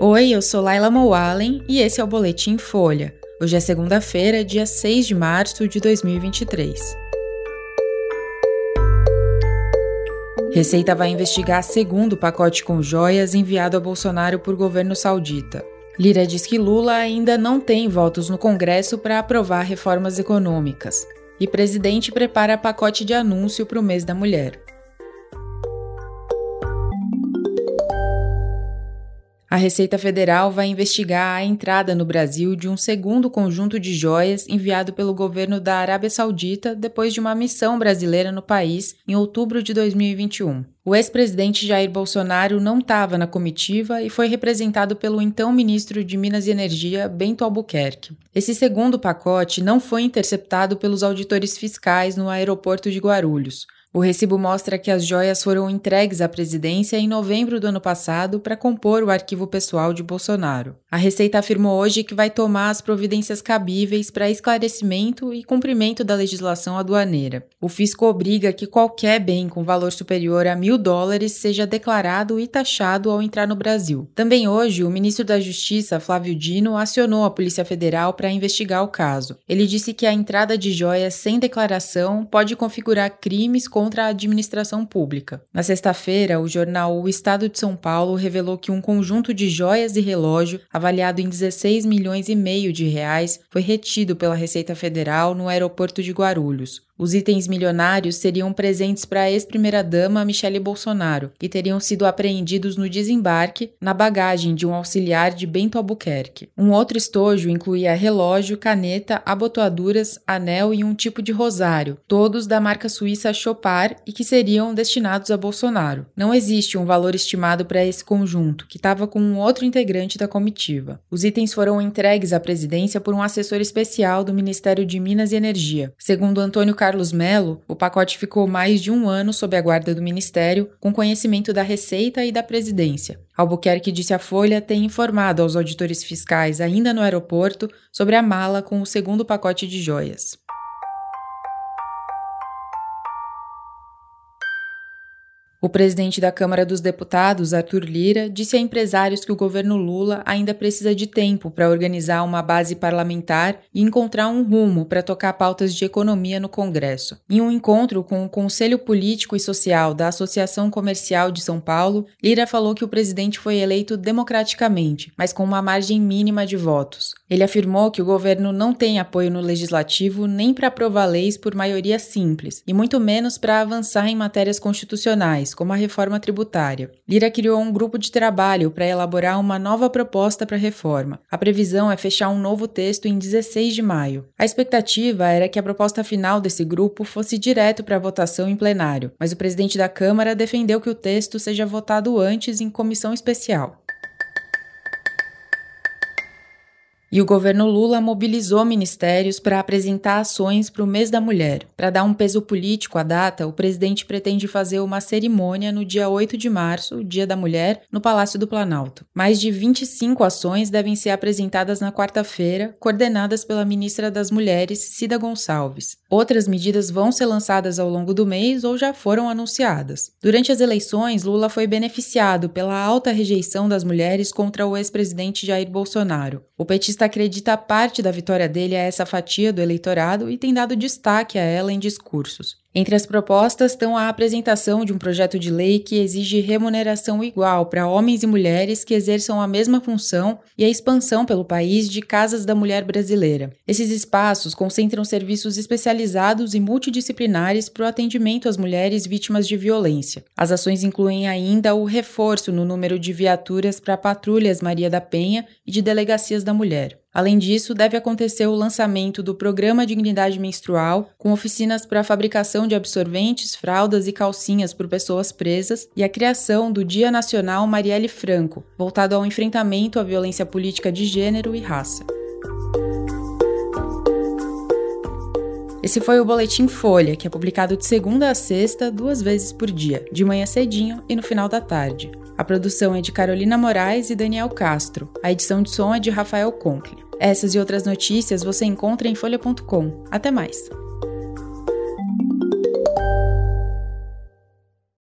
Oi, eu sou Laila Mowallen e esse é o Boletim Folha. Hoje é segunda-feira, dia 6 de março de 2023. Receita vai investigar segundo pacote com joias enviado a Bolsonaro por governo saudita. Lira diz que Lula ainda não tem votos no Congresso para aprovar reformas econômicas. E presidente prepara pacote de anúncio para o mês da mulher. A Receita Federal vai investigar a entrada no Brasil de um segundo conjunto de joias enviado pelo governo da Arábia Saudita depois de uma missão brasileira no país em outubro de 2021. O ex-presidente Jair Bolsonaro não estava na comitiva e foi representado pelo então ministro de Minas e Energia, Bento Albuquerque. Esse segundo pacote não foi interceptado pelos auditores fiscais no aeroporto de Guarulhos. O recibo mostra que as joias foram entregues à presidência em novembro do ano passado para compor o arquivo pessoal de Bolsonaro. A Receita afirmou hoje que vai tomar as providências cabíveis para esclarecimento e cumprimento da legislação aduaneira. O fisco obriga que qualquer bem com valor superior a mil dólares seja declarado e taxado ao entrar no Brasil. Também hoje, o ministro da Justiça, Flávio Dino, acionou a Polícia Federal para investigar o caso. Ele disse que a entrada de joias sem declaração pode configurar crimes contra a administração pública. Na sexta-feira, o jornal O Estado de São Paulo revelou que um conjunto de joias e relógio, avaliado em 16 milhões e meio de reais, foi retido pela Receita Federal no aeroporto de Guarulhos. Os itens milionários seriam presentes para a ex-primeira-dama Michele Bolsonaro e teriam sido apreendidos no desembarque na bagagem de um auxiliar de Bento Albuquerque. Um outro estojo incluía relógio, caneta, abotoaduras, anel e um tipo de rosário, todos da marca suíça Chopard e que seriam destinados a Bolsonaro. Não existe um valor estimado para esse conjunto, que estava com um outro integrante da comitiva. Os itens foram entregues à presidência por um assessor especial do Ministério de Minas e Energia. Segundo Antônio Carlos Melo, o pacote ficou mais de um ano sob a guarda do Ministério, com conhecimento da Receita e da Presidência. Albuquerque disse à Folha ter informado aos auditores fiscais ainda no aeroporto sobre a mala com o segundo pacote de joias. O presidente da Câmara dos Deputados, Arthur Lira, disse a empresários que o governo Lula ainda precisa de tempo para organizar uma base parlamentar e encontrar um rumo para tocar pautas de economia no Congresso. Em um encontro com o Conselho Político e Social da Associação Comercial de São Paulo, Lira falou que o presidente foi eleito democraticamente, mas com uma margem mínima de votos. Ele afirmou que o governo não tem apoio no legislativo nem para aprovar leis por maioria simples, e muito menos para avançar em matérias constitucionais, como a reforma tributária. Lira criou um grupo de trabalho para elaborar uma nova proposta para a reforma. A previsão é fechar um novo texto em 16 de maio. A expectativa era que a proposta final desse grupo fosse direto para votação em plenário, mas o presidente da Câmara defendeu que o texto seja votado antes em comissão especial. E o governo Lula mobilizou ministérios para apresentar ações para o mês da mulher. Para dar um peso político à data, o presidente pretende fazer uma cerimônia no dia 8 de março, Dia da Mulher, no Palácio do Planalto. Mais de 25 ações devem ser apresentadas na quarta-feira, coordenadas pela ministra das Mulheres, Cida Gonçalves. Outras medidas vão ser lançadas ao longo do mês ou já foram anunciadas. Durante as eleições, Lula foi beneficiado pela alta rejeição das mulheres contra o ex-presidente Jair Bolsonaro. O petista acredita parte da vitória dele a essa fatia do eleitorado e tem dado destaque a ela em discursos. Entre as propostas estão a apresentação de um projeto de lei que exige remuneração igual para homens e mulheres que exerçam a mesma função e a expansão pelo país de casas da mulher brasileira. Esses espaços concentram serviços especializados e multidisciplinares para o atendimento às mulheres vítimas de violência. As ações incluem ainda o reforço no número de viaturas para patrulhas Maria da Penha e de delegacias da mulher. Além disso, deve acontecer o lançamento do Programa Dignidade Menstrual, com oficinas para a fabricação de absorventes, fraldas e calcinhas por pessoas presas, e a criação do Dia Nacional Marielle Franco, voltado ao enfrentamento à violência política de gênero e raça. Esse foi o Boletim Folha, que é publicado de segunda a sexta, duas vezes por dia, de manhã cedinho e no final da tarde. A produção é de Carolina Moraes e Daniel Castro. A edição de som é de Rafael Conkle. Essas e outras notícias você encontra em folha.com. Até mais!